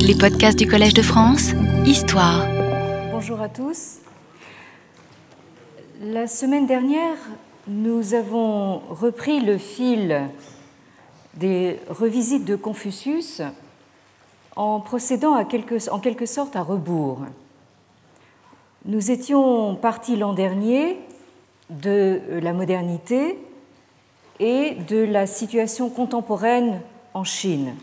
Les podcasts du Collège de France, Histoire. Bonjour à tous. La semaine dernière, nous avons repris le fil des revisites de Confucius en procédant en quelque sorte à rebours. Nous étions partis l'an dernier de la modernité et de la situation contemporaine en Chine.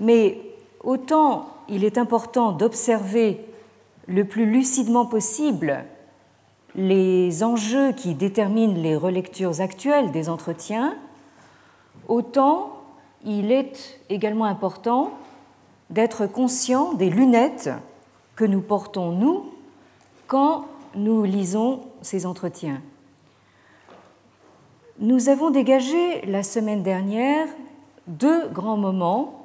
Mais autant il est important d'observer le plus lucidement possible les enjeux qui déterminent les relectures actuelles des entretiens, autant il est également important d'être conscient des lunettes que nous portons, nous, quand nous lisons ces entretiens. Nous avons dégagé la semaine dernière deux grands moments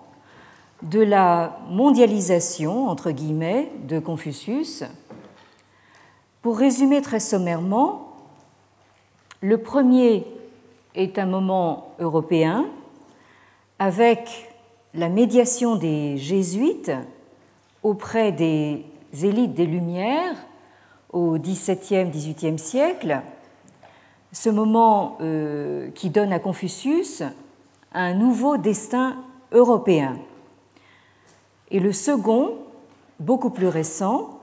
de la mondialisation, entre guillemets, de Confucius. Pour résumer très sommairement, le premier est un moment européen avec la médiation des jésuites auprès des élites des Lumières au XVIIe, XVIIIe siècle, ce moment euh, qui donne à Confucius un nouveau destin européen. Et le second, beaucoup plus récent,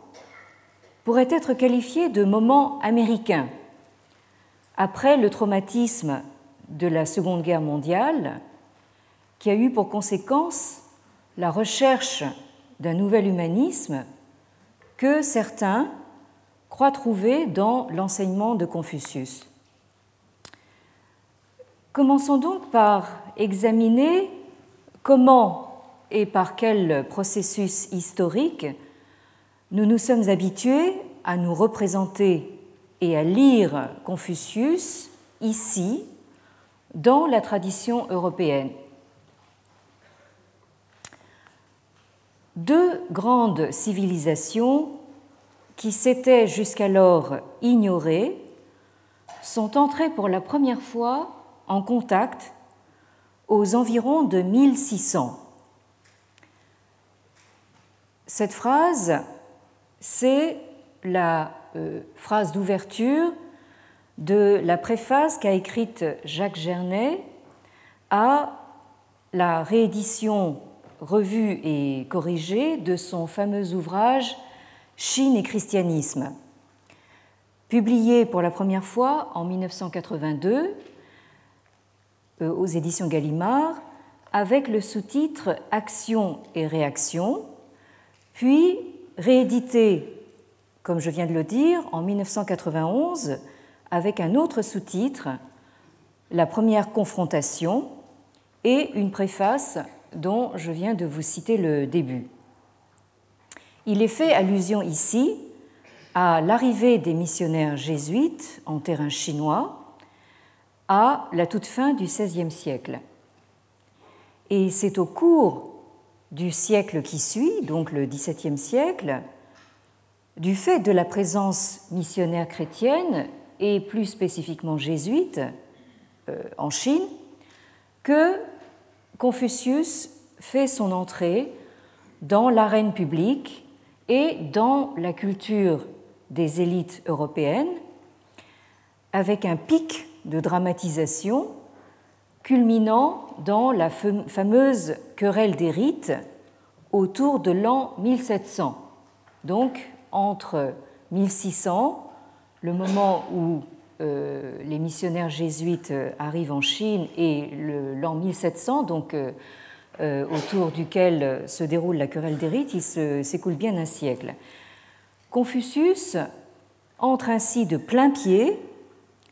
pourrait être qualifié de moment américain. Après le traumatisme de la Seconde Guerre mondiale, qui a eu pour conséquence la recherche d'un nouvel humanisme que certains croient trouver dans l'enseignement de Confucius. Commençons donc par examiner comment et par quel processus historique nous nous sommes habitués à nous représenter et à lire Confucius ici, dans la tradition européenne. Deux grandes civilisations qui s'étaient jusqu'alors ignorées sont entrées pour la première fois en contact aux environs de 1600. Cette phrase, c'est la euh, phrase d'ouverture de la préface qu'a écrite Jacques Gernet à la réédition revue et corrigée de son fameux ouvrage Chine et christianisme, publié pour la première fois en 1982 euh, aux éditions Gallimard avec le sous-titre Action et réaction, puis réédité, comme je viens de le dire, en 1991 avec un autre sous-titre, La première confrontation, et une préface dont je viens de vous citer le début. Il est fait allusion ici à l'arrivée des missionnaires jésuites en terrain chinois à la toute fin du XVIe siècle. Et c'est au cours du siècle qui suit, donc le XVIIe siècle, du fait de la présence missionnaire chrétienne et plus spécifiquement jésuite euh, en Chine, que Confucius fait son entrée dans l'arène publique et dans la culture des élites européennes, avec un pic de dramatisation culminant dans la fameuse querelle des rites autour de l'an 1700. Donc entre 1600, le moment où euh, les missionnaires jésuites arrivent en Chine, et l'an 1700, donc euh, euh, autour duquel se déroule la querelle des rites, il s'écoule bien un siècle. Confucius entre ainsi de plein pied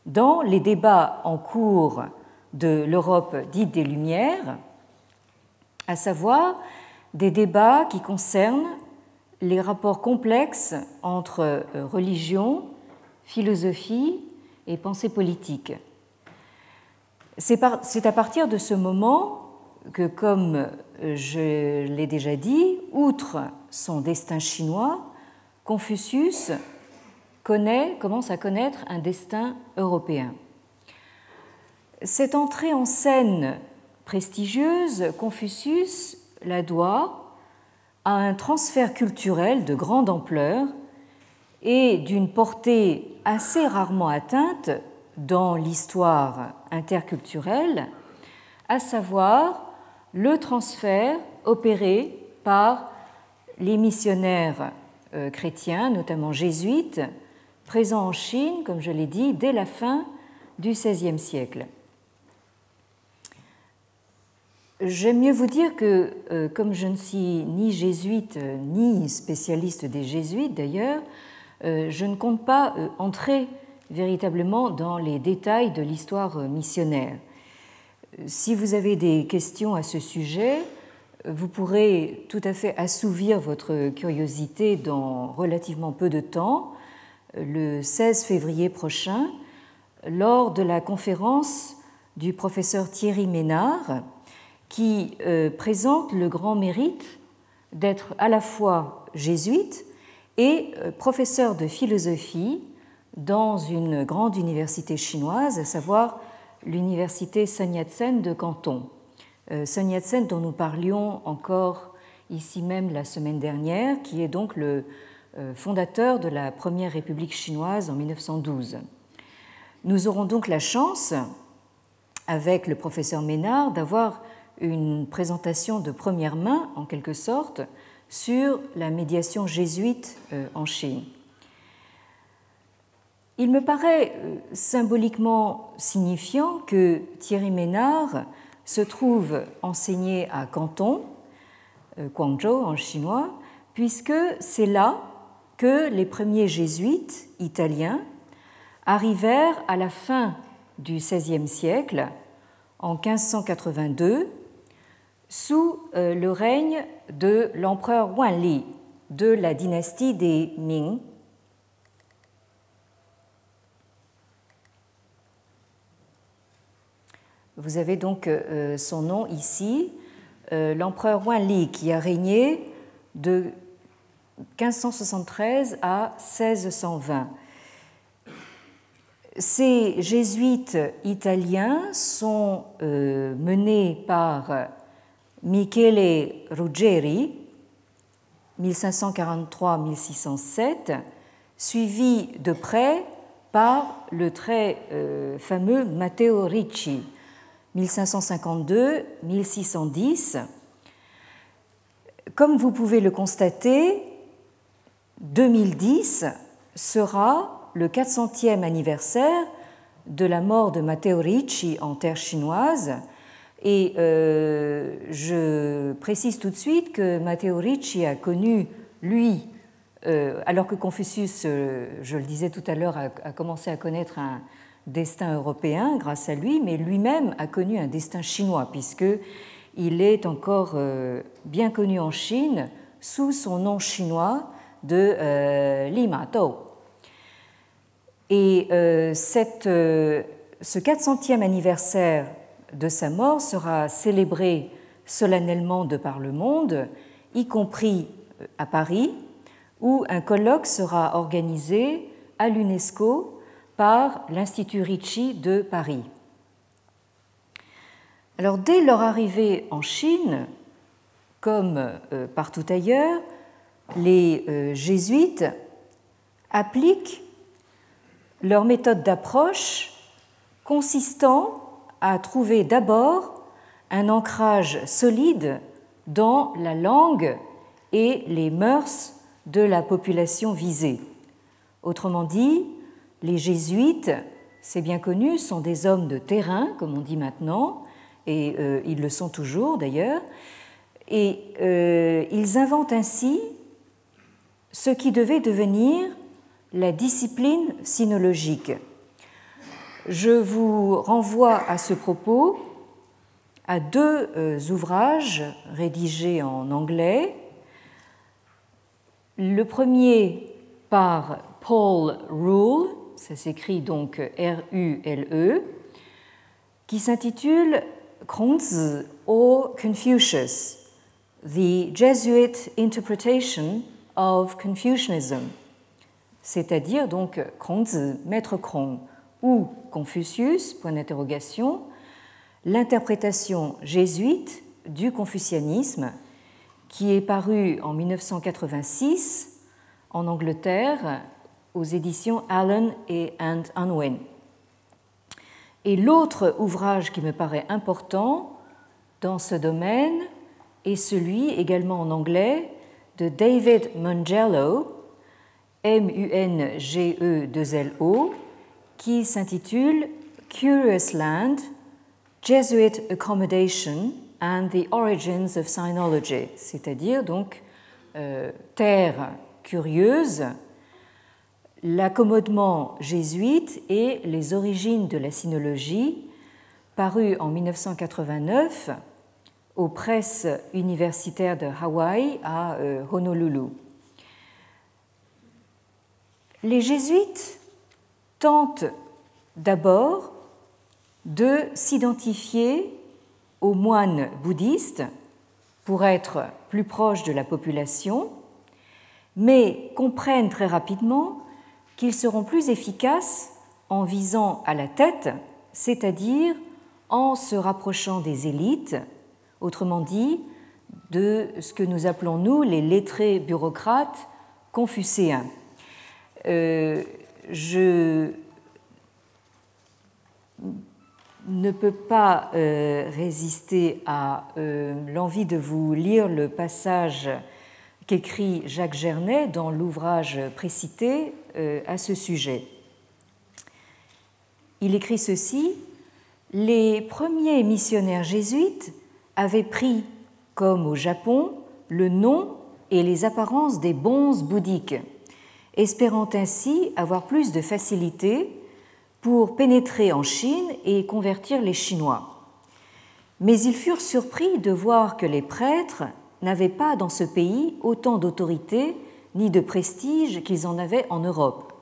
dans les débats en cours de l'Europe dite des Lumières, à savoir des débats qui concernent les rapports complexes entre euh, religion, philosophie et pensée politique. C'est à partir de ce moment que, comme euh, je l'ai déjà dit, outre son destin chinois, Confucius commence à connaître un destin européen. Cette entrée en scène prestigieuse, Confucius la doit à un transfert culturel de grande ampleur et d'une portée assez rarement atteinte dans l'histoire interculturelle, à savoir le transfert opéré par les missionnaires euh, chrétiens, notamment jésuites, présents en Chine, comme je l'ai dit, dès la fin du XVIe siècle. J'aime mieux vous dire que, euh, comme je ne suis ni jésuite ni spécialiste des jésuites d'ailleurs, euh, je ne compte pas entrer véritablement dans les détails de l'histoire missionnaire. Si vous avez des questions à ce sujet, vous pourrez tout à fait assouvir votre curiosité dans relativement peu de temps, le 16 février prochain, lors de la conférence du professeur Thierry Ménard, qui euh, présente le grand mérite d'être à la fois jésuite et euh, professeur de philosophie dans une grande université chinoise, à savoir l'université Sun Yat-sen de Canton. Euh, Sun Yat-sen dont nous parlions encore ici même la semaine dernière, qui est donc le fondateur de la première République chinoise en 1912. Nous aurons donc la chance, avec le professeur Ménard, d'avoir une présentation de première main, en quelque sorte, sur la médiation jésuite euh, en Chine. Il me paraît euh, symboliquement signifiant que Thierry Ménard se trouve enseigné à Canton, euh, Guangzhou en chinois, puisque c'est là que les premiers jésuites italiens arrivèrent à la fin du XVIe siècle, en 1582, sous euh, le règne de l'empereur Wanli de la dynastie des Ming, Vous avez donc euh, son nom ici, euh, l'empereur Wanli, qui a régné de 1573 à 1620. Ces jésuites italiens sont euh, menés par Michele Ruggeri, 1543-1607, suivi de près par le très fameux Matteo Ricci, 1552-1610. Comme vous pouvez le constater, 2010 sera le 400e anniversaire de la mort de Matteo Ricci en terre chinoise. Et euh, je précise tout de suite que Matteo Ricci a connu, lui, euh, alors que Confucius, euh, je le disais tout à l'heure, a, commencé à connaître un, destin européen grâce à lui, mais lui-même a connu un destin chinois, puisqu'il est encore bien connu en Chine sous son nom chinois de Lima Tao. Et ce 400e anniversaire de sa mort sera célébré solennellement de par le monde, y compris à Paris, où un colloque sera organisé à l'UNESCO par l'Institut Ricci de Paris. Alors dès leur arrivée en Chine, comme euh, partout ailleurs, les euh, jésuites appliquent leur méthode d'approche consistant à trouver d'abord un ancrage solide dans la langue et les mœurs de la population visée. Autrement dit, les jésuites, c'est bien connu, sont des hommes de terrain, comme on dit maintenant, et euh, ils le sont toujours d'ailleurs, et euh, ils inventent ainsi ce qui devait devenir la discipline sinologique. Je vous renvoie à ce propos à deux euh, ouvrages rédigés en anglais. Le premier par Paul Rule, ça s'écrit donc R-U-L-E, qui s'intitule Kongzi or Confucius, The Jesuit Interpretation of Confucianism, c'est-à-dire donc Kongzi, Maître Krong, ou Confucius, point d'interrogation, l'interprétation jésuite du confucianisme, qui est paru en 1986 en Angleterre aux éditions Allen et and Unwin. Et l'autre ouvrage qui me paraît important dans ce domaine est celui également en anglais de David Mangello, M-U-N-G-E-2-L-O, qui s'intitule Curious Land, Jesuit Accommodation and the Origins of Sinology, c'est-à-dire donc euh, Terre curieuse, l'accommodement jésuite et les origines de la sinologie, paru en 1989 aux presses universitaires de Hawaï à euh, Honolulu. Les jésuites tentent d'abord de s'identifier aux moines bouddhistes pour être plus proches de la population, mais comprennent très rapidement qu'ils seront plus efficaces en visant à la tête, c'est-à-dire en se rapprochant des élites, autrement dit, de ce que nous appelons, nous, les lettrés bureaucrates confucéens. Euh, je ne peux pas euh, résister à euh, l'envie de vous lire le passage qu'écrit Jacques Gernet dans l'ouvrage précité euh, à ce sujet. Il écrit ceci Les premiers missionnaires jésuites avaient pris, comme au Japon, le nom et les apparences des bons bouddhiques, espérant ainsi avoir plus de facilité pour pénétrer en Chine et convertir les Chinois. Mais ils furent surpris de voir que les prêtres n'avaient pas dans ce pays autant d'autorité ni de prestige qu'ils en avaient en Europe.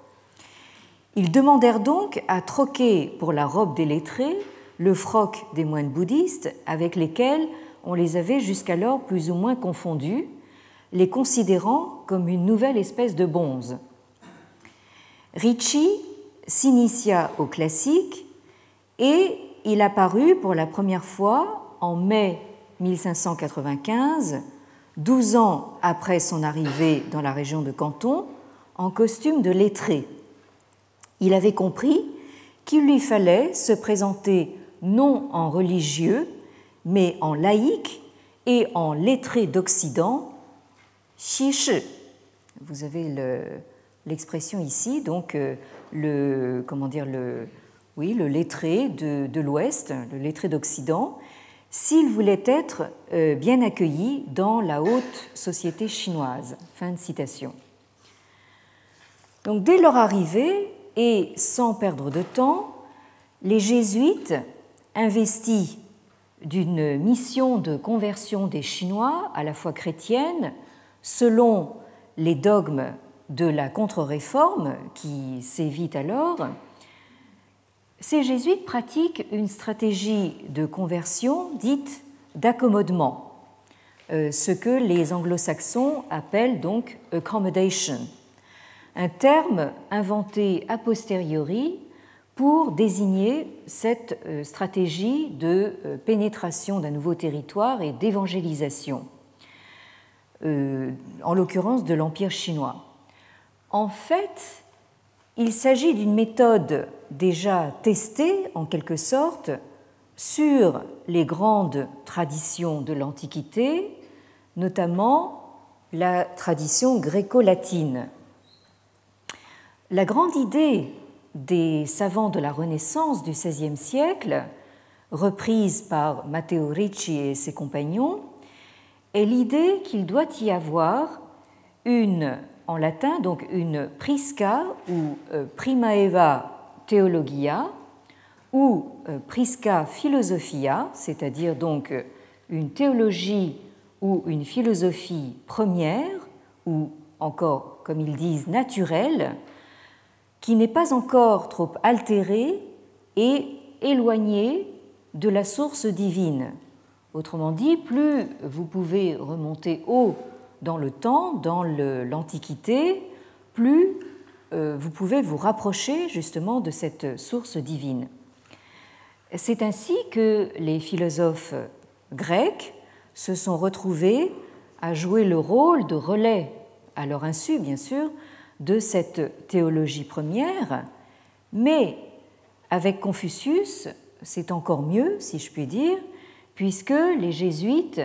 Ils demandèrent donc à troquer pour la robe des lettrés le froc des moines bouddhistes avec lesquels on les avait jusqu'alors plus ou moins confondus, les considérant comme une nouvelle espèce de bonze. Ricci s'initia au classique et il apparut pour la première fois en mai 1595, douze ans après son arrivée dans la région de Canton, en costume de lettré. Il avait compris qu'il lui fallait se présenter non en religieux, mais en laïque et en lettré d'Occident, Xi Vous avez l'expression ici, donc euh, le, comment dire, le, oui, le lettré de, l'Ouest, le lettré d'Occident, s'il voulait être euh, bien accueilli dans la haute société chinoise. Fin de citation. Donc, dès leur arrivée, et sans perdre de temps, les jésuites, investis d'une mission de conversion des Chinois à la foi chrétienne, selon les dogmes de la contre-réforme qui sévit alors, ces jésuites pratiquent une stratégie de conversion dite d'accommodement, euh, ce que les anglo-saxons appellent donc accommodation, un terme inventé a posteriori pour désigner cette euh, stratégie de euh, pénétration d'un nouveau territoire et d'évangélisation, en l'occurrence de l'Empire chinois. En fait, il s'agit d'une méthode déjà testée en quelque sorte sur les grandes traditions de l'Antiquité, notamment la tradition gréco-latine. La grande idée des savants de la Renaissance du XVIe siècle, reprise par Matteo Ricci et ses compagnons, est l'idée qu'il doit y avoir une en latin, donc une prisca ou euh, primaeva theologia ou euh, prisca philosophia, c'est-à-dire donc euh, une théologie ou une philosophie première, ou encore, comme ils disent, naturelle, qui n'est pas encore trop altérée et éloignée de la source divine. Autrement dit, plus vous pouvez remonter haut dans le temps, dans l'Antiquité, plus euh, vous pouvez vous rapprocher justement de cette source divine. C'est ainsi que les philosophes grecs se sont retrouvés à jouer le rôle de relais, à leur insu bien sûr, de cette théologie première, mais avec Confucius, c'est encore mieux, si je puis dire, puisque les jésuites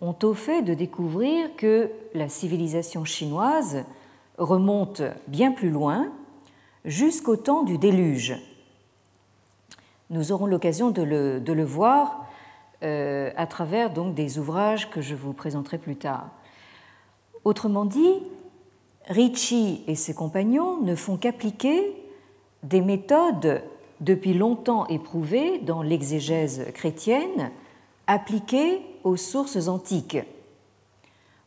ont au fait de découvrir que la civilisation chinoise remonte bien plus loin, jusqu'au temps du déluge. Nous aurons l'occasion de le, voir euh, à travers des ouvrages que je vous présenterai plus tard. Autrement dit, Ricci et ses compagnons ne font qu'appliquer des méthodes depuis longtemps éprouvées dans l'exégèse chrétienne, appliquées aux sources antiques.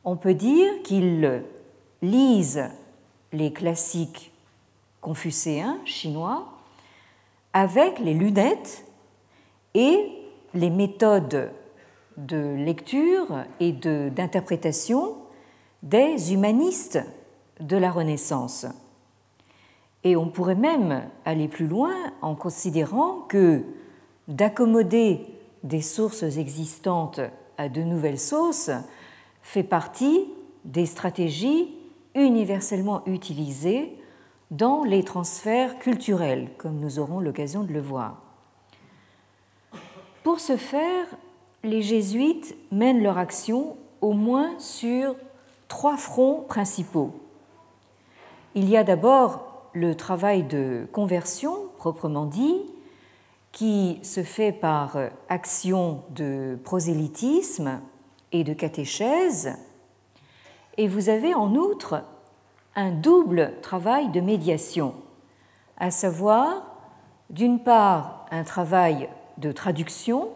On peut dire qu'ils lisent les classiques confucéens chinois avec les lunettes et les méthodes de lecture et d'interprétation des humanistes de la Renaissance. Et on pourrait même aller plus loin en considérant que d'accommoder des sources existantes à de nouvelles sources fait partie des stratégies universellement utilisées dans les transferts culturels, comme nous aurons l'occasion de le voir. Pour ce faire, les jésuites mènent leur action au moins sur trois fronts principaux. Il y a d'abord le travail de conversion, proprement dit, qui se fait par action de prosélytisme et de catéchèse. Et vous avez en outre un double travail de médiation, à savoir d'une part un travail de traduction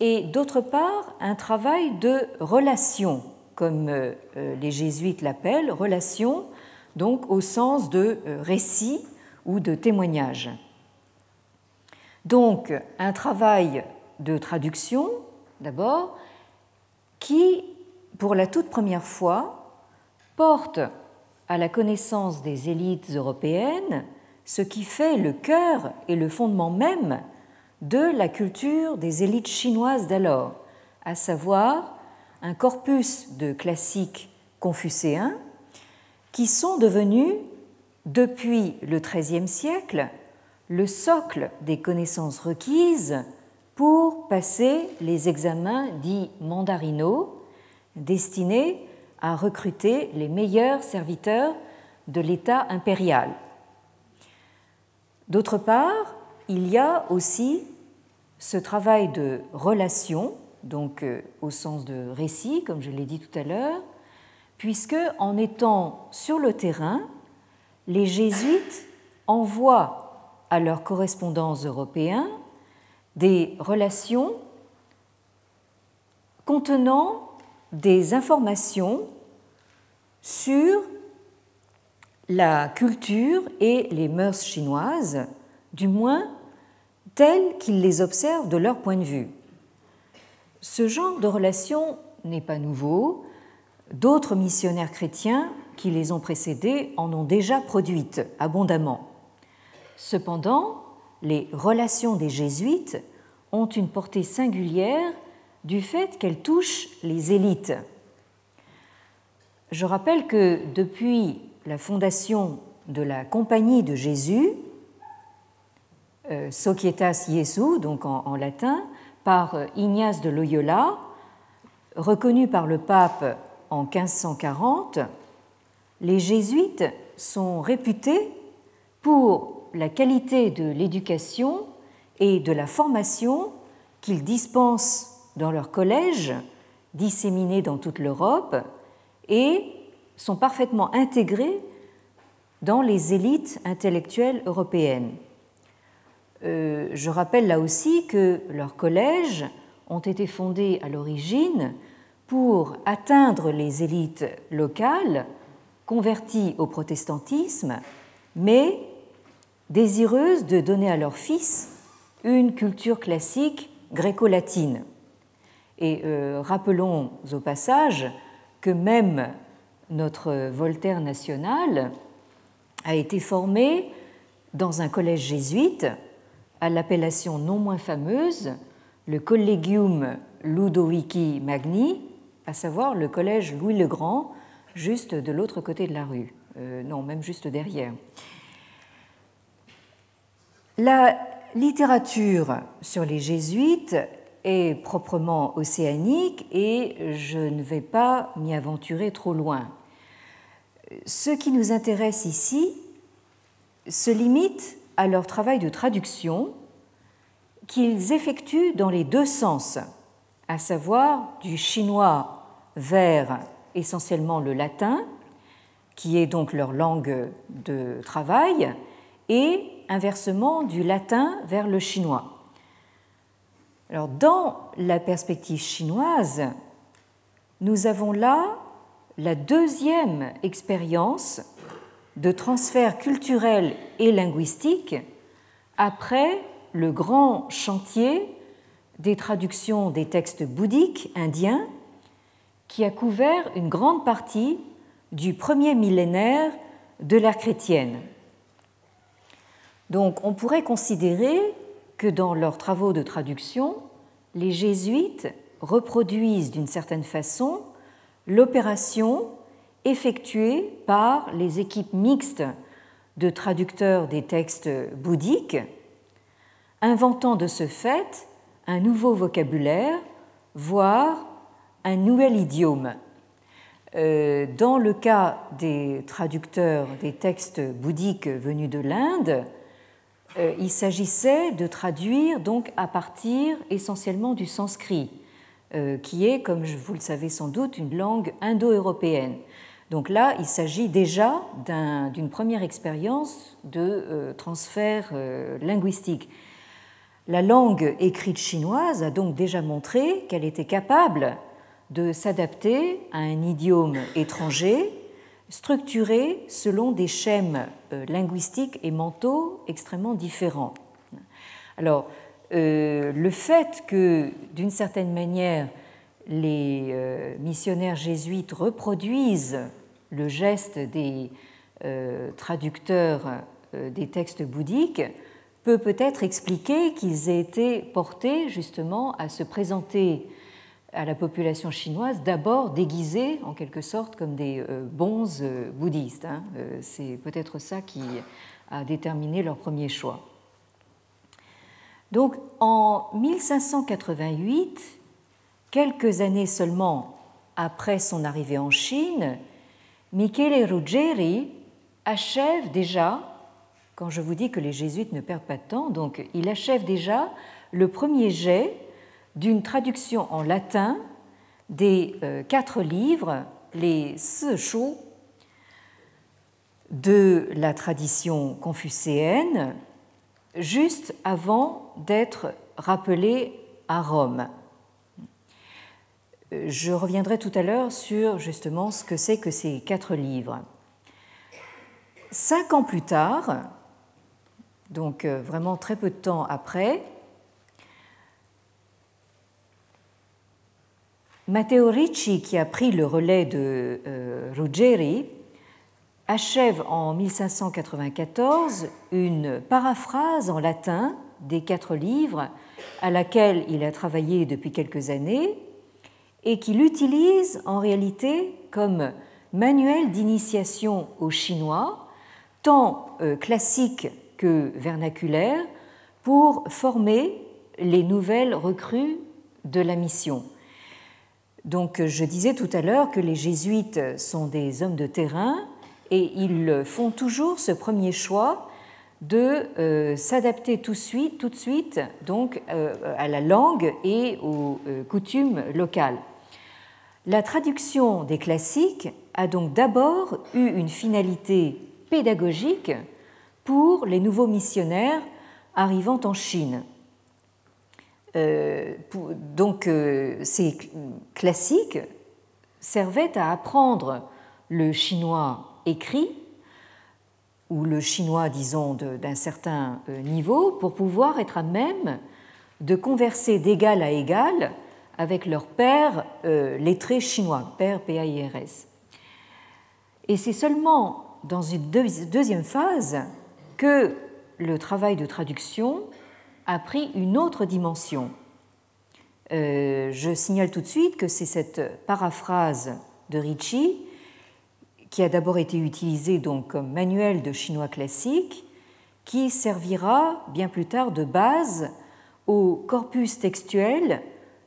et d'autre part un travail de relation, comme euh, les jésuites l'appellent, relation donc au sens de euh, récit ou de témoignage. Donc un travail de traduction d'abord qui, pour la toute première fois, porte à la connaissance des élites européennes ce qui fait le cœur et le fondement même de la culture des élites chinoises d'alors, à savoir un corpus de classiques confucéens qui sont devenus, depuis le XIIIe siècle, le socle des connaissances requises pour passer les examens dits mandarinaux, destinés à recruter les meilleurs serviteurs de l'État impérial. D'autre part, il y a aussi ce travail de relation, donc euh, au sens de récit, comme je l'ai dit tout à l'heure, puisque en étant sur le terrain, les jésuites envoient à leurs correspondants européens des relations contenant des informations sur la culture et les mœurs chinoises, du moins telles qu'ils les observent de leur point de vue. Ce genre de relation n'est pas nouveau. D'autres missionnaires chrétiens qui les ont précédés en ont déjà produites abondamment. Cependant, les relations des jésuites ont une portée singulière du fait qu'elles touchent les élites. Je rappelle que depuis la fondation de la Compagnie de Jésus, euh, Societas Jesu, donc en, latin, par Ignace de Loyola, reconnu par le pape en 1540, les jésuites sont réputés pour la qualité de l'éducation et de la formation qu'ils dispensent dans leurs collèges disséminés dans toute l'Europe et sont parfaitement intégrés dans les élites intellectuelles européennes. Euh, je rappelle là aussi que leurs collèges ont été fondés à l'origine pour atteindre les élites locales converties au protestantisme, mais désireuses de donner à leurs fils une culture classique gréco-latine. Et euh, rappelons au passage que même notre Voltaire national a été formé dans un collège jésuite à l'appellation non moins fameuse, le Collegium Ludovici Magni, à savoir le collège Louis le Grand, juste de l'autre côté de la rue, euh, non, même juste derrière. La littérature sur les jésuites est proprement océanique et je ne vais pas m'y aventurer trop loin. Ce qui nous intéresse ici se limite à leur travail de traduction qu'ils effectuent dans les deux sens, à savoir du chinois vers essentiellement le latin, qui est donc leur langue de travail, et inversement du latin vers le chinois. Dans la perspective chinoise, nous avons là la deuxième expérience de transfert culturel et linguistique après le grand chantier des traductions des textes bouddhiques indiens qui a couvert une grande partie du premier millénaire de l'ère chrétienne. Donc on pourrait considérer que dans leurs travaux de traduction, les jésuites reproduisent d'une certaine façon l'opération effectuée par les équipes mixtes de traducteurs des textes bouddhiques, inventant de ce fait un nouveau vocabulaire, voire un nouvel idiome. Euh, dans le cas des traducteurs des textes bouddhiques venus de l'Inde, il s'agissait de traduire donc à partir essentiellement du sanskrit, euh, qui est, comme vous le savez sans doute, une langue indo-européenne. Donc là, il s'agit déjà d'une première expérience de euh, transfert linguistique. La langue écrite chinoise a donc déjà montré qu'elle était capable de s'adapter à un idiome étranger structurés selon des schèmes euh, linguistiques et mentaux extrêmement différents. Alors, euh, le fait que, d'une certaine manière, les euh, missionnaires jésuites reproduisent le geste des traducteurs des textes bouddhiques peut peut-être expliquer qu'ils aient été portés justement à se présenter à la population chinoise d'abord déguisés en quelque sorte comme des euh, bons euh, bouddhistes. Hein. Euh, c'est peut-être ça qui a déterminé leur premier choix. Donc en 1588, quelques années seulement après son arrivée en Chine, Michele Ruggeri achève déjà, quand je vous dis que les jésuites ne perdent pas de temps, donc il achève déjà le premier jet d'une traduction en latin des euh, quatre livres, les Shu, de la tradition confucéenne, juste avant d'être rappelé à Rome. Je reviendrai tout à l'heure sur justement ce que c'est que ces quatre livres. Cinq ans plus tard, donc euh, vraiment très peu de temps après, Matteo Ricci, qui a pris le relais de euh, Ruggeri, achève en 1594 une paraphrase en latin des quatre livres à laquelle il a travaillé depuis quelques années et qu'il utilise en réalité comme manuel d'initiation au chinois, tant euh, classique que vernaculaire, pour former les nouvelles recrues de la mission. Donc je disais tout à l'heure que les jésuites sont des hommes de terrain et ils font toujours ce premier choix de euh, s'adapter tout de suite, donc, euh, à la langue et aux euh, coutumes locales. La traduction des classiques a donc d'abord eu une finalité pédagogique pour les nouveaux missionnaires arrivant en Chine. Euh, donc euh, ces classiques servaient à apprendre le chinois écrit ou le chinois, disons, d'un certain euh, niveau pour pouvoir être à même de converser d'égal à égal avec leur père lettré chinois, père PAIRS. Et c'est seulement dans une deuxième phase que le travail de traduction a pris une autre dimension. je signale tout de suite que c'est cette paraphrase de Ricci qui a d'abord été utilisée comme manuel de chinois classique, qui servira bien plus tard de base au corpus textuel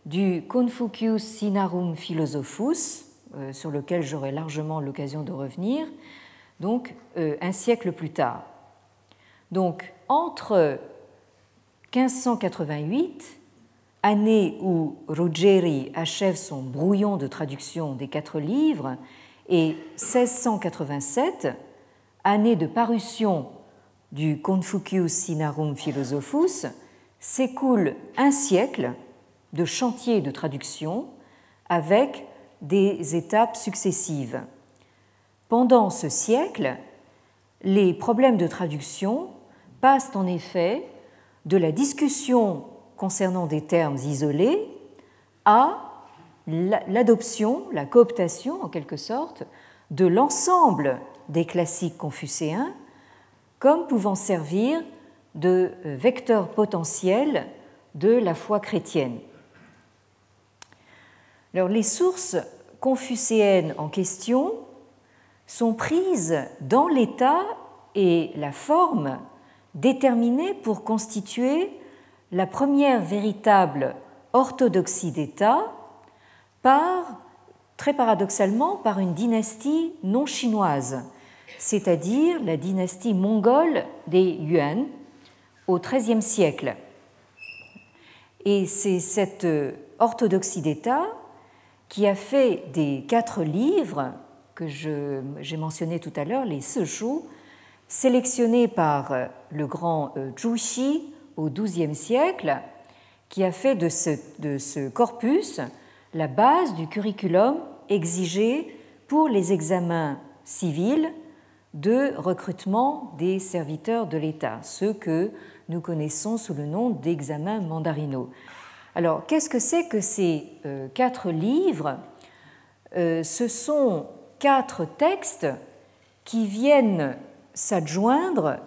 du Confucius Sinarum Philosophus, euh, sur lequel j'aurai largement l'occasion de revenir, donc euh, un siècle plus tard. Donc entre 1588, année où Ruggeri achève son brouillon de traduction des quatre livres, et 1687, année de parution du Confucius Sinarum Philosophus, s'écoule un siècle de chantier de traduction avec des étapes successives. Pendant ce siècle, les problèmes de traduction passent en effet de la discussion concernant des termes isolés à l'adoption, la cooptation en quelque sorte, de l'ensemble des classiques confucéens comme pouvant servir de euh, vecteur potentiel de la foi chrétienne. Alors, les sources confucéennes en question sont prises dans l'état et la forme déterminés pour constituer la première véritable orthodoxie d'État par, très paradoxalement, par une dynastie non chinoise, c'est-à-dire la dynastie mongole des Yuan au XIIIe siècle. Et c'est cette orthodoxie d'État qui a fait des quatre livres que j'ai mentionnés tout à l'heure, les Sejou, sélectionnés par le grand euh, Zhu Xi au XIIe siècle, qui a fait de ce, corpus la base du curriculum exigé pour les examens civils de recrutement des serviteurs de l'État, ceux que nous connaissons sous le nom d'examens mandarinaux. Alors, qu'est-ce que c'est que ces euh, quatre livres? Euh, Ce sont quatre textes qui viennent s'adjoindre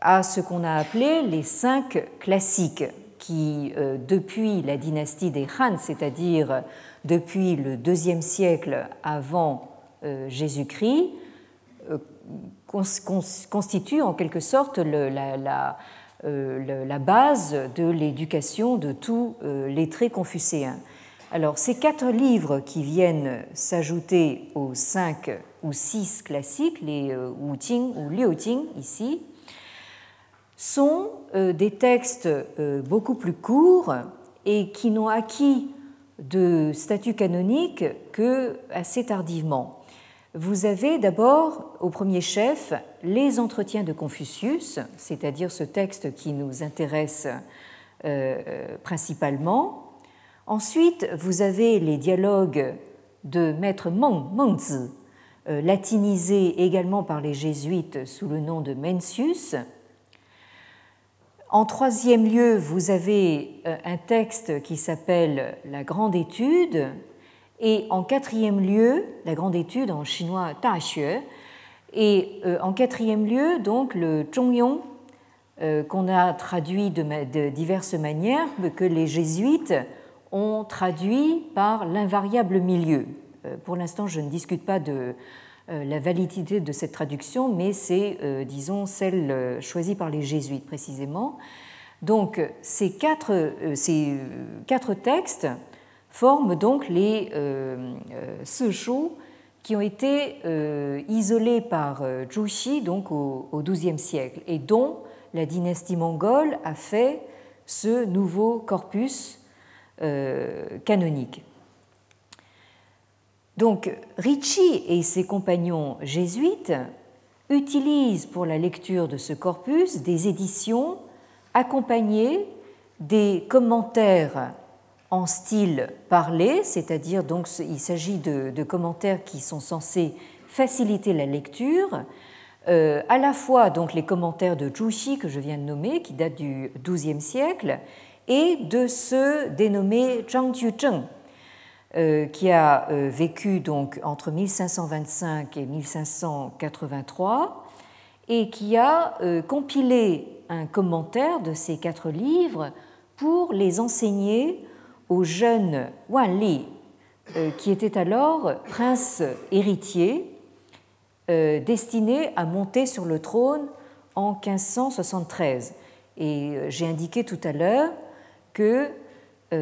à ce qu'on a appelé les cinq classiques, qui, euh, depuis la dynastie des Han, c'est-à-dire depuis le deuxième siècle avant Jésus-Christ, euh, constitue en quelque sorte euh, la, base de l'éducation de tous euh, les traits confucéens. Alors, ces quatre livres qui viennent s'ajouter aux cinq ou six classiques, les Wu Ting ou Liu Ting ici, sont des textes beaucoup plus courts et qui n'ont acquis de statut canonique que assez tardivement. Vous avez d'abord, au premier chef, les entretiens de Confucius, c'est-à-dire ce texte qui nous intéresse euh, principalement. Ensuite, vous avez les dialogues de maître Meng, Mengzi, euh, latinisés également par les jésuites sous le nom de Mencius. En troisième lieu, vous avez euh, un texte qui s'appelle La Grande Étude, et en quatrième lieu, la grande étude en chinois Xue. Et euh, en quatrième lieu, donc le Zhongyong, euh, qu'on a traduit de, diverses manières, que les jésuites ont traduit par l'invariable milieu. Euh, pour l'instant, je ne discute pas de la validité de cette traduction, mais c'est, disons, celle choisie par les jésuites précisément. Donc, ces quatre, textes forment donc les euh, euh qui ont été euh, isolés par euh, Zhu donc au XIIe siècle et dont la dynastie mongole a fait ce nouveau corpus canonique. Donc Ricci et ses compagnons jésuites utilisent pour la lecture de ce corpus des éditions accompagnées des commentaires en style parlé, c'est-à-dire donc il s'agit de, commentaires qui sont censés faciliter la lecture, euh, à la fois donc les commentaires de Zhu que je viens de nommer, qui datent du XIIe siècle, et de ceux dénommés Zhang Jiuzheng, euh, qui a euh, vécu donc entre 1525 et 1583 et qui a compilé un commentaire de ces quatre livres pour les enseigner au jeune Wan Li, qui était alors prince héritier, destiné à monter sur le trône en 1573. Et j'ai indiqué tout à l'heure que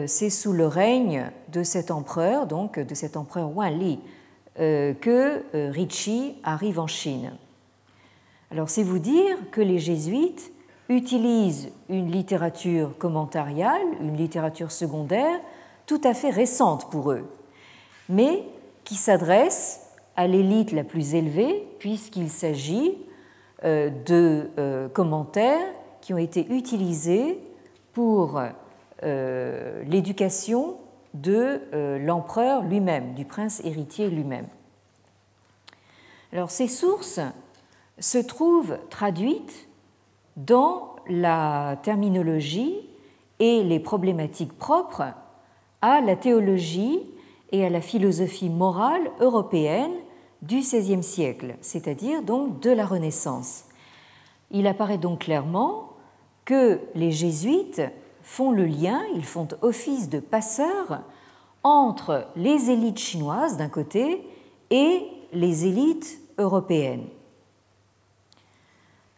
c'est sous le règne de cet empereur, donc de cet empereur Wan Li, que Ricci arrive en Chine. Alors c'est vous dire que les jésuites utilisent une littérature commentariale, une littérature secondaire tout à fait récente pour eux, mais qui s'adresse à l'élite la plus élevée puisqu'il s'agit euh, de euh, commentaires qui ont été utilisés pour euh, l'éducation de l'empereur lui-même, du prince héritier lui-même. Alors ces sources se trouvent traduites dans la terminologie et les problématiques propres à la théologie et à la philosophie morale européenne du XVIe siècle, c'est-à-dire donc de la Renaissance. Il apparaît donc clairement que les jésuites font le lien, ils font office de passeurs entre les élites chinoises d'un côté et les élites européennes.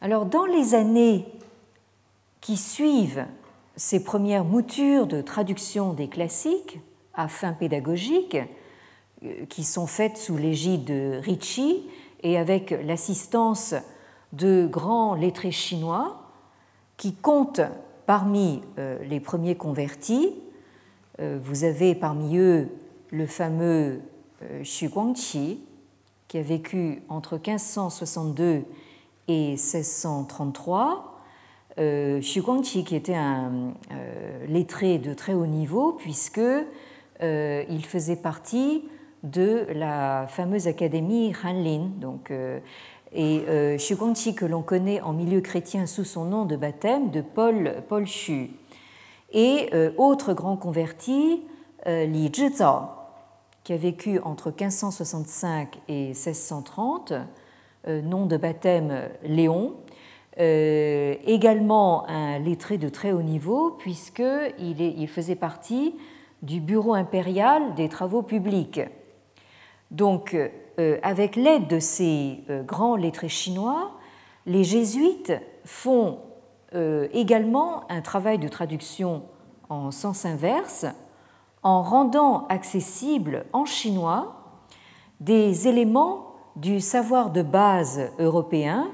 Alors dans les années qui suivent ces premières moutures de traduction des classiques à fin pédagogique, euh, qui sont faites sous l'égide de Ricci et avec l'assistance de grands lettrés chinois qui comptent parmi euh, les premiers convertis. Euh, vous avez parmi eux le fameux Xu Guangqi, qui a vécu entre 1562 et 1633. Euh, Xu Guangqi, qui était un euh, lettré de très haut niveau, puisque euh, il faisait partie de la fameuse académie Hanlin. Et Guangqi, que l'on connaît en milieu chrétien sous son nom de baptême de Paul, Paul. Et autre grand converti, Li Zhizao, qui a vécu entre 1565 et 1630, euh, nom de baptême Léon, euh, également un lettré de très haut niveau puisqu'il il faisait partie du Bureau impérial des travaux publics. Donc, euh, avec l'aide de ces grands lettrés chinois, les jésuites font également un travail de traduction en sens inverse en rendant accessibles en chinois des éléments du savoir de base européen,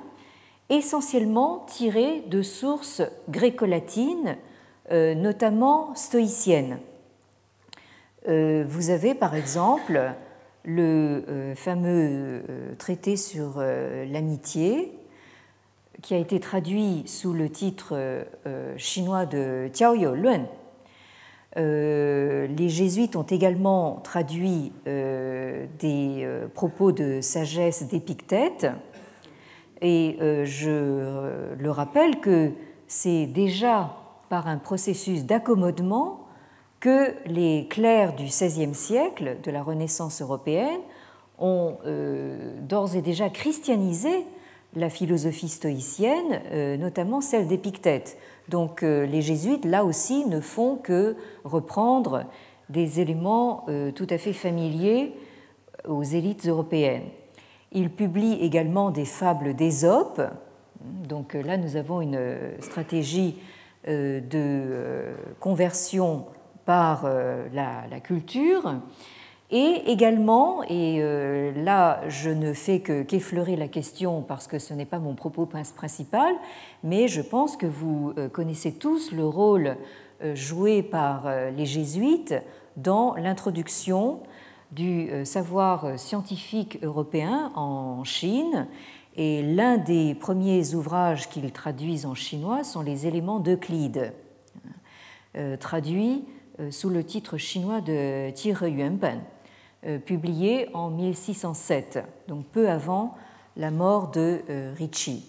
essentiellement tiré de sources gréco-latines, euh, notamment stoïciennes. Euh, vous avez par exemple le euh, fameux traité sur l'amitié, qui a été traduit sous le titre chinois de Jiao Lun, euh, les jésuites ont également traduit euh, des euh, propos de sagesse d'Épictète. Et je le rappelle que c'est déjà par un processus d'accommodement que les clercs du XVIe siècle, de la Renaissance européenne, ont d'ores et déjà christianisé la philosophie stoïcienne, notamment celle d'Épictète. Donc euh, les jésuites, là aussi, ne font que reprendre des éléments euh, tout à fait familiers aux élites européennes. Ils publient également des fables d'Ésope. Donc euh, là, nous avons une stratégie de conversion par la culture. Et également, et euh, là je ne fais qu'effleurer la question parce que ce n'est pas mon propos principal, mais je pense que vous euh, connaissez tous le rôle euh, joué par les jésuites dans l'introduction du savoir scientifique européen en Chine. Et l'un des premiers ouvrages qu'ils traduisent en chinois sont les éléments d'Euclide, traduits sous le titre chinois de Tire Yuanben. Euh, publié en 1607, donc peu avant la mort de euh, Ricci.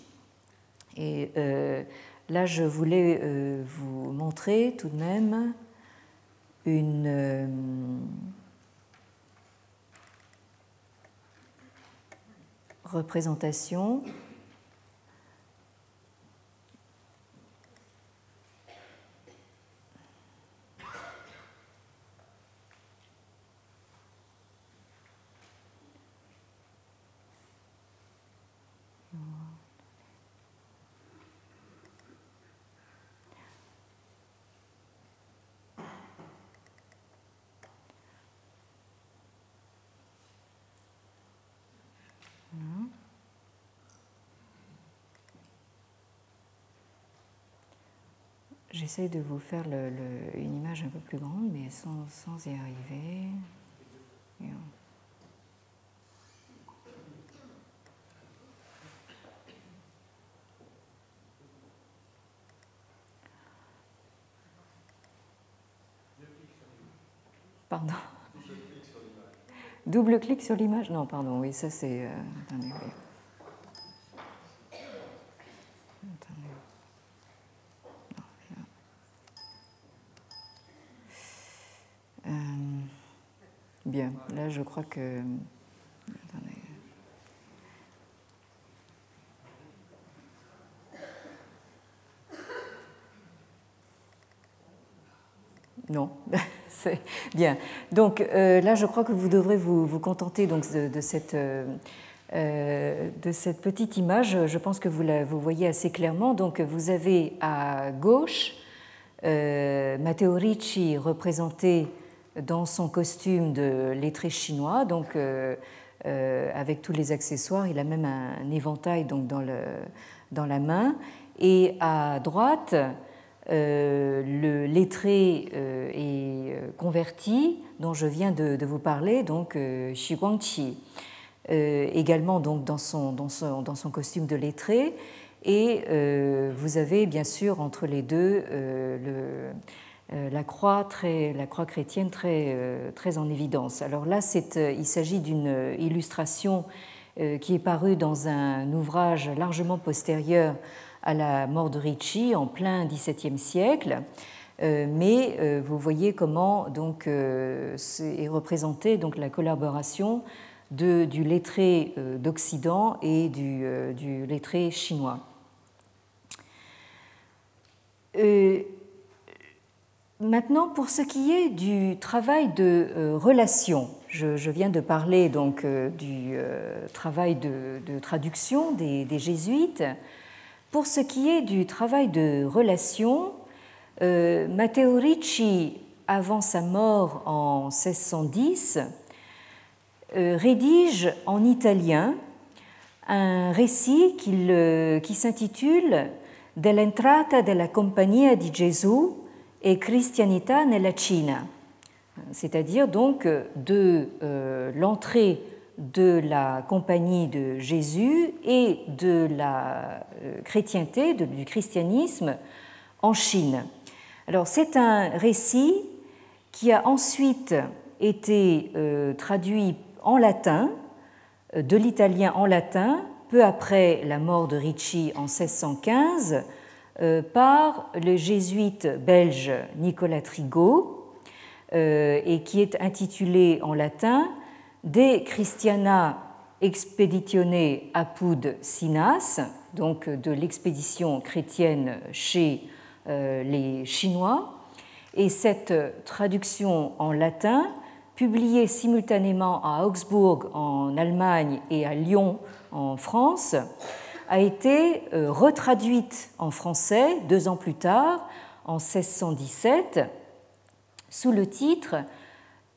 Et euh, là, je voulais vous montrer tout de même une représentation J'essaie de vous faire une image un peu plus grande, mais sans, sans y arriver. Pardon. Double clic sur l'image Non, pardon, oui, ça c'est. Euh, bien, là je crois que. Non. C'est bien. Donc euh, là, je crois que vous devrez vous, contenter donc, de, cette, euh, euh, de, cette, petite image. Je pense que vous la vous voyez assez clairement. Donc vous avez à gauche Matteo Ricci représenté dans son costume de lettré chinois, donc avec tous les accessoires. Il a même un, éventail donc, dans, le, dans la main. Et à droite, euh, le lettré euh, est euh, converti, dont je viens de, vous parler, donc Xu Guangqi, également donc dans son, dans son, dans son costume de lettré. Et vous avez bien sûr entre les deux le, la, croix très, la croix chrétienne très, très en évidence. Alors là, il s'agit d'une illustration qui est parue dans un ouvrage largement postérieur à la mort de Ricci en plein XVIIe siècle. Euh, mais euh, vous voyez comment donc, euh, est représentée donc, la collaboration du lettré d'Occident et du, lettré chinois. Maintenant, pour ce qui est du travail de relation, je, viens de parler donc du travail de, traduction des, jésuites. Pour ce qui est du travail de relation, euh, Matteo Ricci, avant sa mort en 1610, euh, rédige en italien un récit euh, qui s'intitule Dell'entrata della Compagnia di Gesù e Cristianità nella Cina, c'est-à-dire donc de l'entrée de la compagnie de Jésus et de la euh, chrétienté, du christianisme en Chine. Alors c'est un récit qui a ensuite été euh, traduit en latin, euh, de l'italien en latin, peu après la mort de Ricci en 1615, par le jésuite belge Nicolas Trigot, et qui est intitulé en latin De Christiana expeditione apud Sinas, donc de l'expédition chrétienne chez euh, les Chinois. Et cette traduction en latin, publiée simultanément à Augsbourg en Allemagne et à Lyon en France, a été euh, retraduite en français deux ans plus tard, en 1617, sous le titre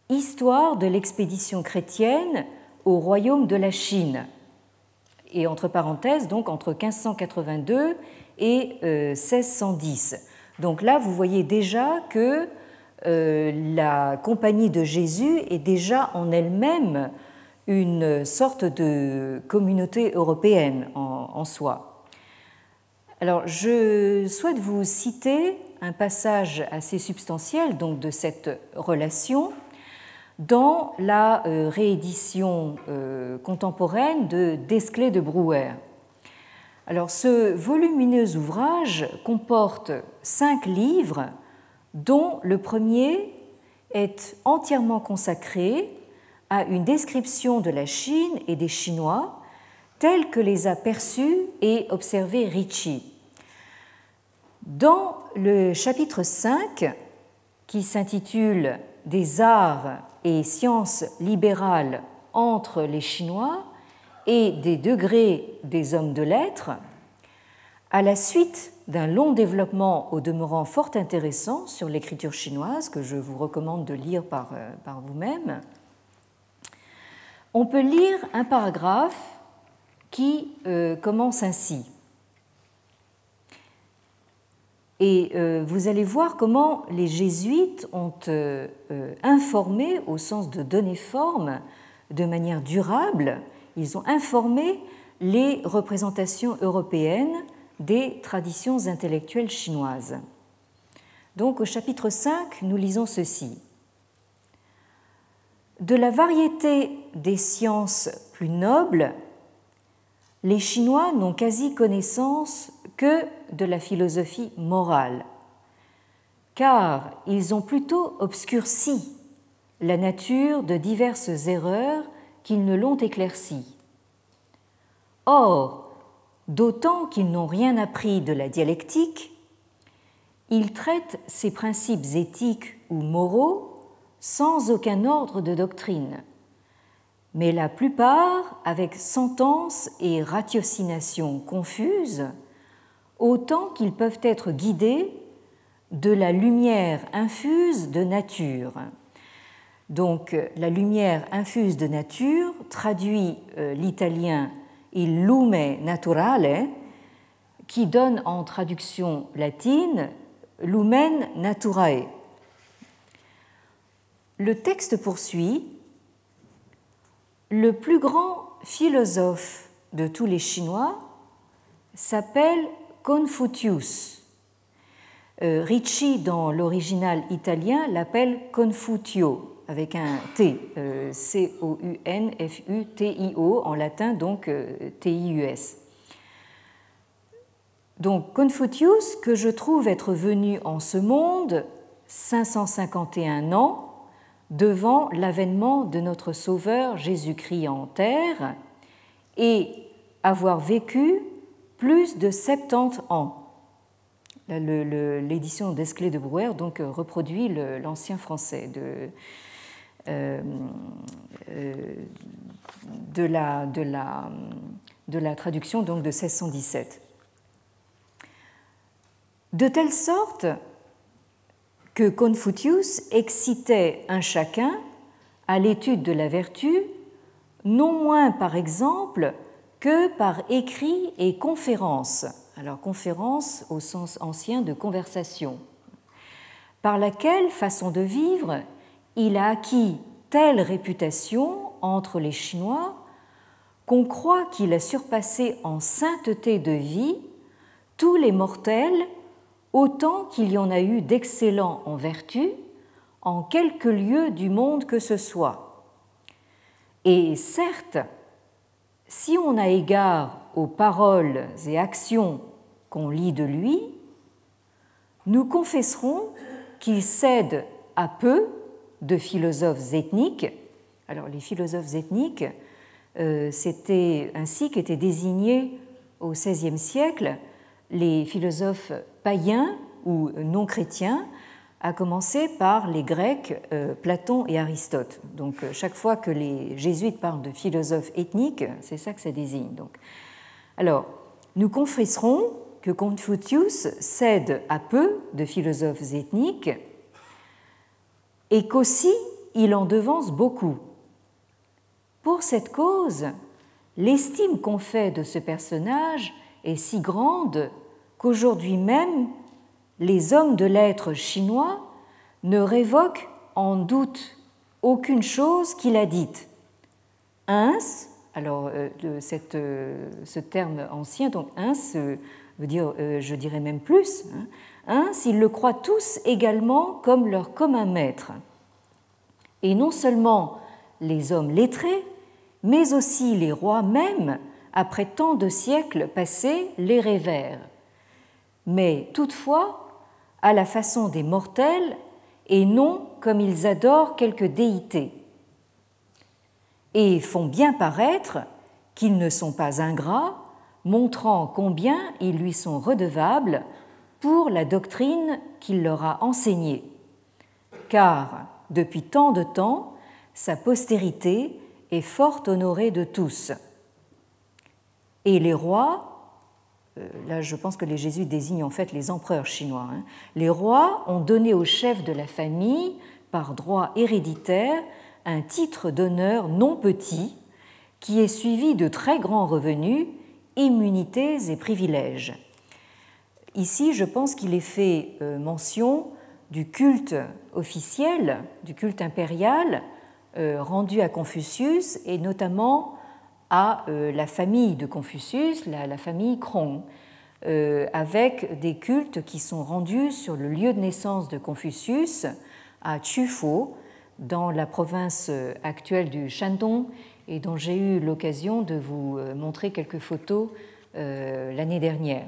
Histoire de l'expédition chrétienne au royaume de la Chine. Et entre parenthèses, donc entre 1582 et 1610. Euh, donc là, vous voyez déjà que euh, la compagnie de Jésus est déjà en elle-même une sorte de communauté européenne en, soi. Alors, je souhaite vous citer un passage assez substantiel donc, de cette relation dans la euh, réédition euh, contemporaine de Desclés de Brouwer. Alors, ce volumineux ouvrage comporte cinq livres, dont le premier est entièrement consacré à une description de la Chine et des Chinois tels que les a perçus et observés Ricci. Dans le chapitre 5, qui s'intitule Des arts et sciences libérales entre les Chinois et des degrés des hommes de lettres, à la suite d'un long développement au demeurant fort intéressant sur l'écriture chinoise, que je vous recommande de lire par, euh, par vous-même, on peut lire un paragraphe qui euh, commence ainsi. Et vous allez voir comment les jésuites ont informé, au sens de donner forme, de manière durable, ils ont informé les représentations européennes des traditions intellectuelles chinoises. Donc au chapitre 5, nous lisons ceci. De la variété des sciences plus nobles, les Chinois n'ont quasi connaissance que de la philosophie morale, car ils ont plutôt obscurci la nature de diverses erreurs qu'ils ne l'ont éclaircie. Or, d'autant qu'ils n'ont rien appris de la dialectique, ils traitent ces principes éthiques ou moraux sans aucun ordre de doctrine, mais la plupart avec sentences et ratiocinations confuses, autant qu'ils peuvent être guidés de la lumière infuse de nature. Donc la lumière infuse de nature traduit euh, l'italien il lume naturale, qui donne en traduction latine lumen naturae. Le texte poursuit Le plus grand philosophe de tous les Chinois s'appelle Confucius. Euh, Ricci, dans l'original italien, l'appelle Confutio, avec un T, euh, C-O-U-N-F-U-T-I-O, en latin donc euh, T-I-U-S. Donc Confucius, que je trouve être venu en ce monde 551 ans devant l'avènement de notre Sauveur Jésus-Christ en terre et avoir vécu plus de 70 ans. L'édition d'Esclé de Brouwer donc euh, reproduit l'ancien français de, euh, euh, de, la, de, la, traduction donc de 1617. De telle sorte que Confucius excitait un chacun à l'étude de la vertu, non moins par exemple que par écrit et conférence. Alors conférence au sens ancien de conversation, par laquelle façon de vivre il a acquis telle réputation entre les Chinois qu'on croit qu'il a surpassé en sainteté de vie tous les mortels autant qu'il y en a eu d'excellents en vertu en quelque lieu du monde que ce soit. Et certes, si on a égard aux paroles et actions qu'on lit de lui, nous confesserons qu'il cède à peu de philosophes ethniques. Alors les philosophes ethniques, euh, c'était ainsi qu'étaient désignés au XVIe siècle les philosophes païens ou non chrétiens, à commencer par les Grecs, euh, Platon et Aristote. Donc euh, chaque fois que les jésuites parlent de philosophes ethniques, c'est ça que ça désigne. Donc. Alors, nous confesserons que Confucius cède à peu de philosophes ethniques et qu'aussi il en devance beaucoup. Pour cette cause, l'estime qu'on fait de ce personnage est si grande qu'aujourd'hui même, les hommes de lettres chinois ne révoquent en doute aucune chose qu'il a dite. Ins, alors euh, euh, ce terme ancien, donc ins euh, veut dire, je dirais même plus, hein, ins, ils le croient tous également comme leur commun maître. Et non seulement les hommes lettrés, mais aussi les rois même, après tant de siècles passés, les révèrent. Mais toutefois, à la façon des mortels et non comme ils adorent quelque déité, et font bien paraître qu'ils ne sont pas ingrats, montrant combien ils lui sont redevables pour la doctrine qu'il leur a enseignée. Car, depuis tant de temps, sa postérité est fort honorée de tous. Et les rois là je pense que les jésuites désignent en fait les empereurs chinois, hein. les rois ont donné au chef de la famille, par droit héréditaire, un titre d'honneur non petit, qui est suivi de très grands revenus, immunités et privilèges. Ici, je pense qu'il est fait mention du culte officiel, du culte impérial rendu à Confucius et notamment à la famille de Confucius, la, famille Krong, avec des cultes qui sont rendus sur le lieu de naissance de Confucius à Chufo, dans la province actuelle du Shandong et dont j'ai eu l'occasion de vous euh, montrer quelques photos euh, l'année dernière.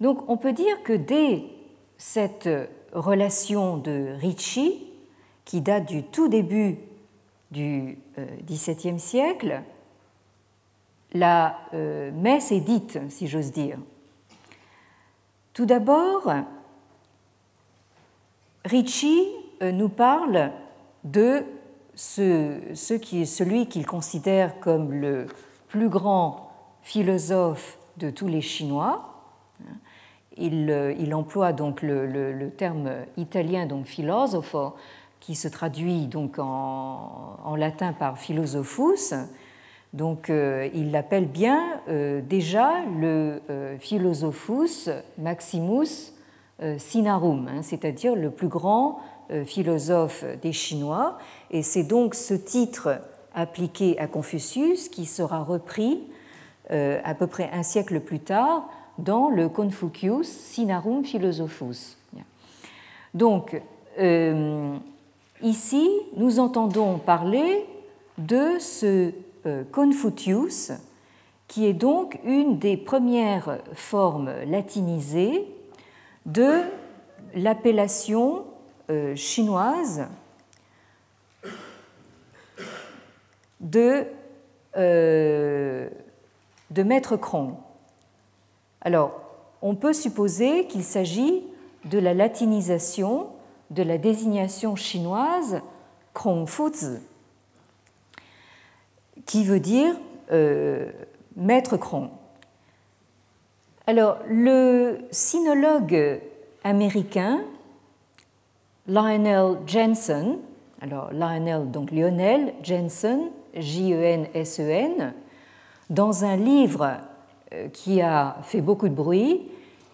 Donc on peut dire que dès cette relation de Ricci, qui date du tout début du euh, XVIIe siècle, la messe est dite, si j'ose dire. Tout d'abord, Ricci euh, nous parle de ce, qui est celui qu'il considère comme le plus grand philosophe de tous les Chinois. Il, euh, emploie donc le, terme italien donc philosopho qui se traduit donc en, latin par philosophus. Donc euh, il l'appelle bien déjà le philosophus maximus sinarum, hein, c'est-à-dire le plus grand euh, philosophe des Chinois, et c'est donc ce titre appliqué à Confucius qui sera repris euh, à peu près un siècle plus tard dans le Confucius Sinarum Philosophus. Donc, euh, ici, nous entendons parler de ce Confucius, qui est donc une des premières formes latinisées de l'appellation euh, chinoise de, euh, Maître Krong. Alors, on peut supposer qu'il s'agit de la latinisation de la désignation chinoise Krongfuzi, qui veut dire euh, Maître Krong. Alors, le sinologue américain Lionel Jensen, alors Lionel, donc Lionel Jensen, J-E-N-S-E-N, e dans un livre euh, qui a fait beaucoup de bruit,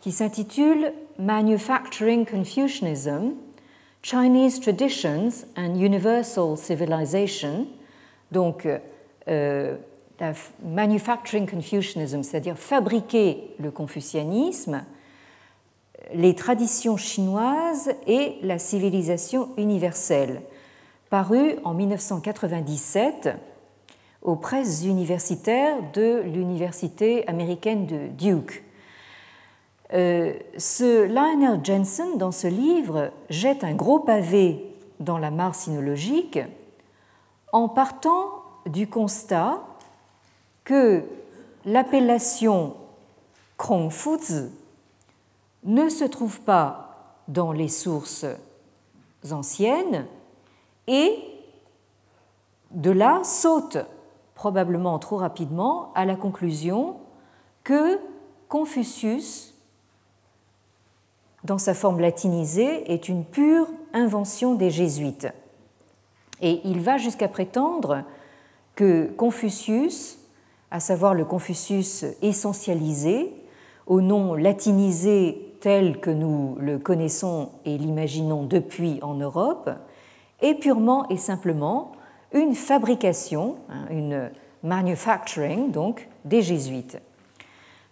qui s'intitule Manufacturing Confucianism, Chinese Traditions and Universal Civilization, donc euh, Manufacturing Confucianism, c'est-à-dire fabriquer le confucianisme, les traditions chinoises et la civilisation universelle, paru en 1997 aux presses universitaires de l'université américaine de Duke. Euh, ce Lionel Jensen, dans ce livre, jette un gros pavé dans la mare sinologique en partant du constat que l'appellation Krongfuzi ne se trouve pas dans les sources anciennes et de là saute probablement trop rapidement à la conclusion que Confucius, dans sa forme latinisée, est une pure invention des jésuites. Et il va jusqu'à prétendre que Confucius, à savoir le Confucius essentialisé, au nom latinisé tel que nous le connaissons et l'imaginons depuis en Europe est purement et simplement une fabrication, hein, une manufacturing donc des jésuites.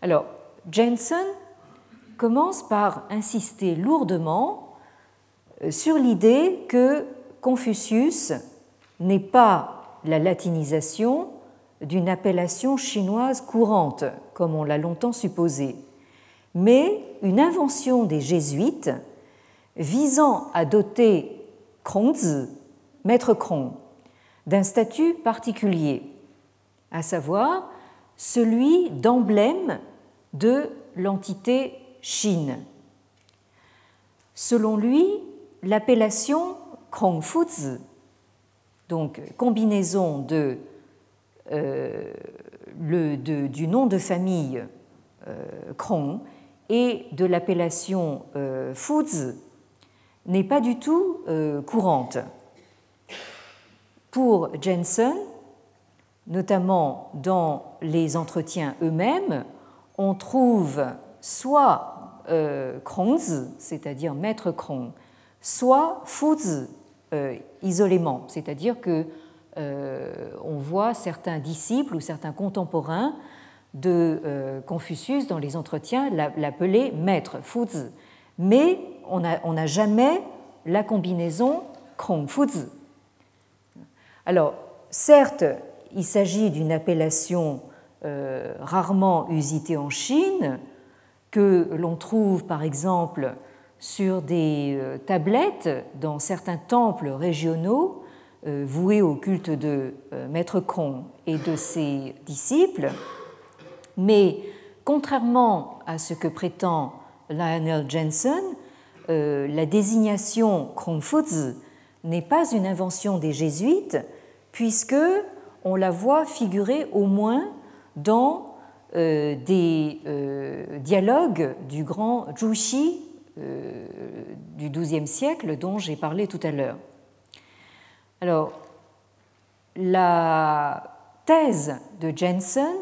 Alors, Jensen commence par insister lourdement euh, sur l'idée que Confucius n'est pas la latinisation d'une appellation chinoise courante, comme on l'a longtemps supposé, mais une invention des jésuites visant à doter Krongzi, maître Krong, d'un statut particulier, à savoir celui d'emblème de l'entité Chine. Selon lui, l'appellation Krongfuzi, donc combinaison euh, du nom de famille euh, Krong et de l'appellation euh, n'est pas du tout euh, courante. Pour Jensen, notamment dans les entretiens eux-mêmes, on trouve soit euh, c'est-à-dire maître Krong, soit Fuzi euh, isolément, c'est-à-dire que euh, on voit certains disciples ou certains contemporains de euh, Confucius dans les entretiens l'appeler maître Fuzi, mais on n'a jamais la combinaison Krong Fuzi. Alors, certes, il s'agit d'une appellation rarement usitée en Chine, que l'on trouve par exemple sur des euh, tablettes dans certains temples régionaux euh, voués au culte de euh, Maître Kong et de ses disciples. Mais contrairement à ce que prétend Lionel Jensen, la désignation Krongfuzi n'est pas une invention des jésuites, puisque on la voit figurer au moins dans des dialogues du grand Zhu euh, du XIIe siècle dont j'ai parlé tout à l'heure. Alors, la thèse de Jensen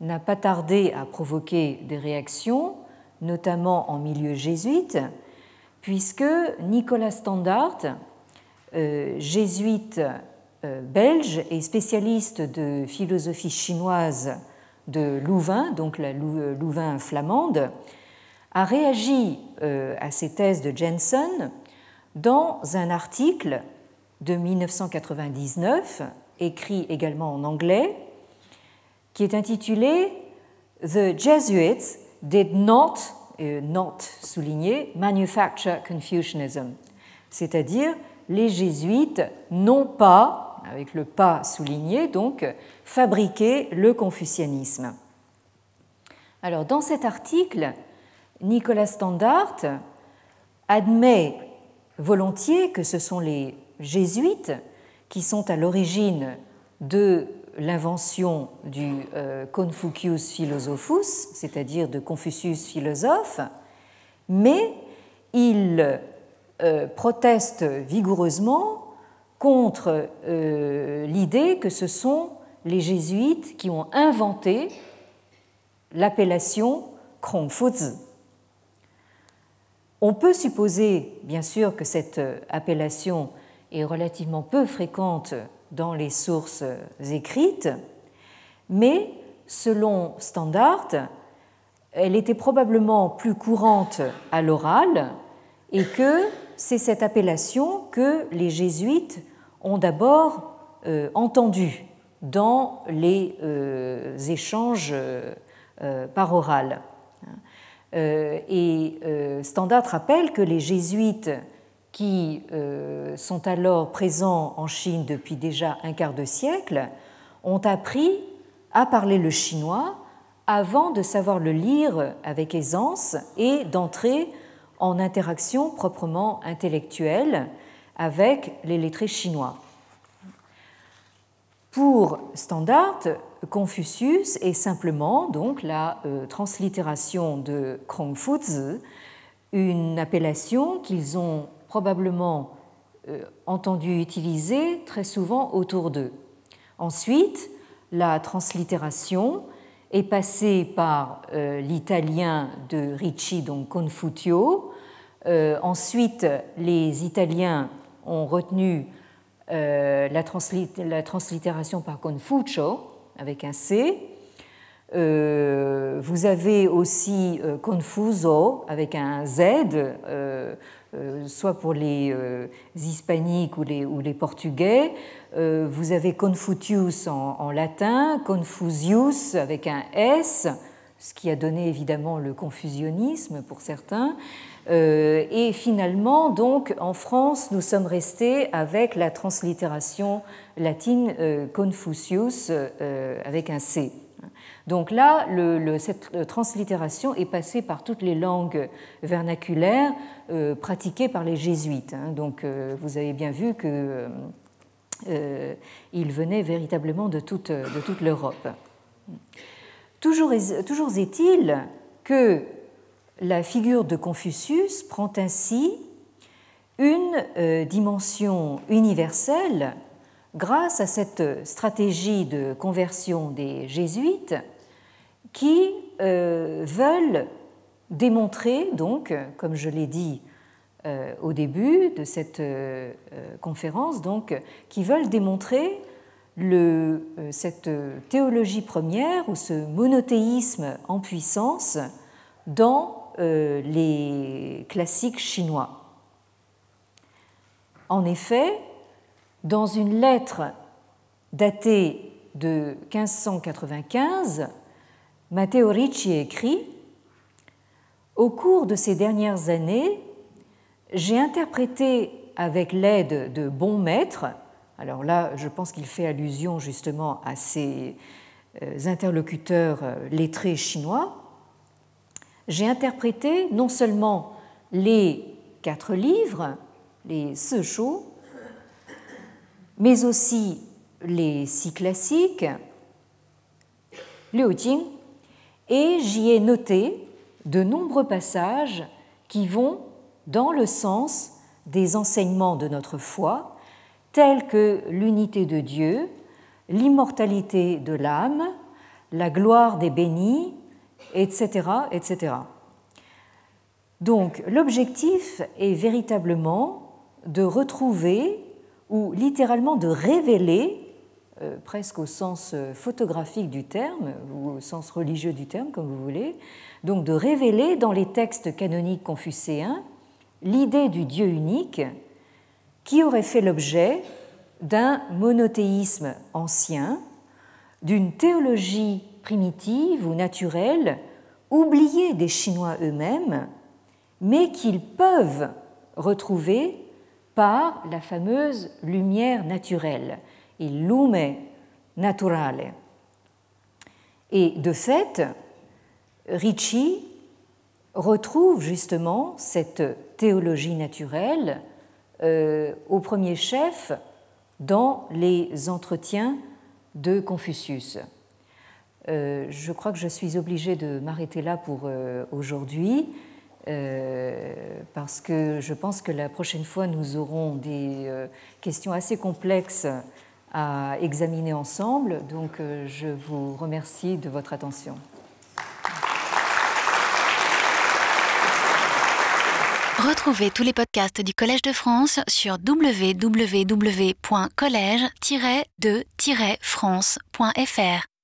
n'a pas tardé à provoquer des réactions, notamment en milieu jésuite, puisque Nicolas Standard, euh, jésuite euh, belge et spécialiste de philosophie chinoise de Louvain, donc la Louvain flamande, a réagi euh, à ces thèses de Jensen dans un article de 1999, écrit également en anglais, qui est intitulé The Jesuits did not, euh, not souligné, manufacture Confucianism, c'est-à-dire les jésuites n'ont pas, avec le pas souligné, donc, fabriqué le confucianisme. Alors, dans cet article, Nicolas Standard admet volontiers que ce sont les jésuites qui sont à l'origine de l'invention du euh, Confucius Philosophus, c'est-à-dire de Confucius philosophe, mais il euh, proteste vigoureusement contre euh, l'idée que ce sont les jésuites qui ont inventé l'appellation Krongfuzi. On peut supposer, bien sûr, que cette appellation est relativement peu fréquente dans les sources écrites, mais selon Standard, elle était probablement plus courante à l'oral et que c'est cette appellation que les jésuites ont d'abord euh, entendue dans les euh, échanges euh, par oral. Et Standard rappelle que les jésuites qui sont alors présents en Chine depuis déjà un quart de siècle ont appris à parler le chinois avant de savoir le lire avec aisance et d'entrer en interaction proprement intellectuelle avec les lettrés chinois. Pour Standard, Confucius est simplement donc la euh, translittération de Krongfuzi, une appellation qu'ils ont probablement euh, entendu utiliser très souvent autour d'eux. Ensuite, la translittération est passée par euh, l'italien de Ricci, donc Confutio. ensuite, les Italiens ont retenu la, la, translittération par Confucio, avec un C. Euh, vous avez aussi euh, Confuso avec un Z, euh, soit pour les hispaniques ou les, portugais. vous avez Confucius en, latin, Confusius avec un S, ce qui a donné évidemment le confusionnisme pour certains. et finalement, donc, en France, nous sommes restés avec la translittération latine euh, Confucius euh, avec un C. Donc là, cette translittération est passée par toutes les langues vernaculaires euh, pratiquées par les jésuites. Hein. Donc vous avez bien vu qu'il venait véritablement de toute, l'Europe. Toujours est-il que la figure de Confucius prend ainsi une dimension universelle grâce à cette stratégie de conversion des jésuites qui euh, veulent démontrer, donc, comme je l'ai dit euh, au début de cette euh, conférence, donc, qui veulent démontrer cette théologie première ou ce monothéisme en puissance dans les classiques chinois. En effet, dans une lettre datée de 1595, Matteo Ricci écrit Au cours de ces dernières années, j'ai interprété avec l'aide de bons maîtres, alors là je pense qu'il fait allusion justement à ces euh, interlocuteurs euh, lettrés chinois, j'ai interprété non seulement les quatre livres, les Sechou, mais aussi les six classiques, Liu Jing, et j'y ai noté de nombreux passages qui vont dans le sens des enseignements de notre foi, tels que l'unité de Dieu, l'immortalité de l'âme, la gloire des bénis, etc. etc. Donc l'objectif est véritablement de retrouver ou littéralement de révéler, presque au sens photographique du terme ou au sens religieux du terme comme vous voulez, donc de révéler dans les textes canoniques confucéens l'idée du Dieu unique qui aurait fait l'objet d'un monothéisme ancien, d'une théologie primitive ou naturelle oubliée des Chinois eux-mêmes, mais qu'ils peuvent retrouver par la fameuse lumière naturelle, il lume naturale. Et de fait, Ricci retrouve justement cette théologie naturelle euh, au premier chef dans les entretiens de Confucius. Euh, je crois que je suis obligée de m'arrêter là pour euh, aujourd'hui parce que je pense que la prochaine fois nous aurons des questions assez complexes à examiner ensemble. Donc je vous remercie de votre attention. Retrouvez tous les podcasts du Collège de France sur www.collège-de-france.fr.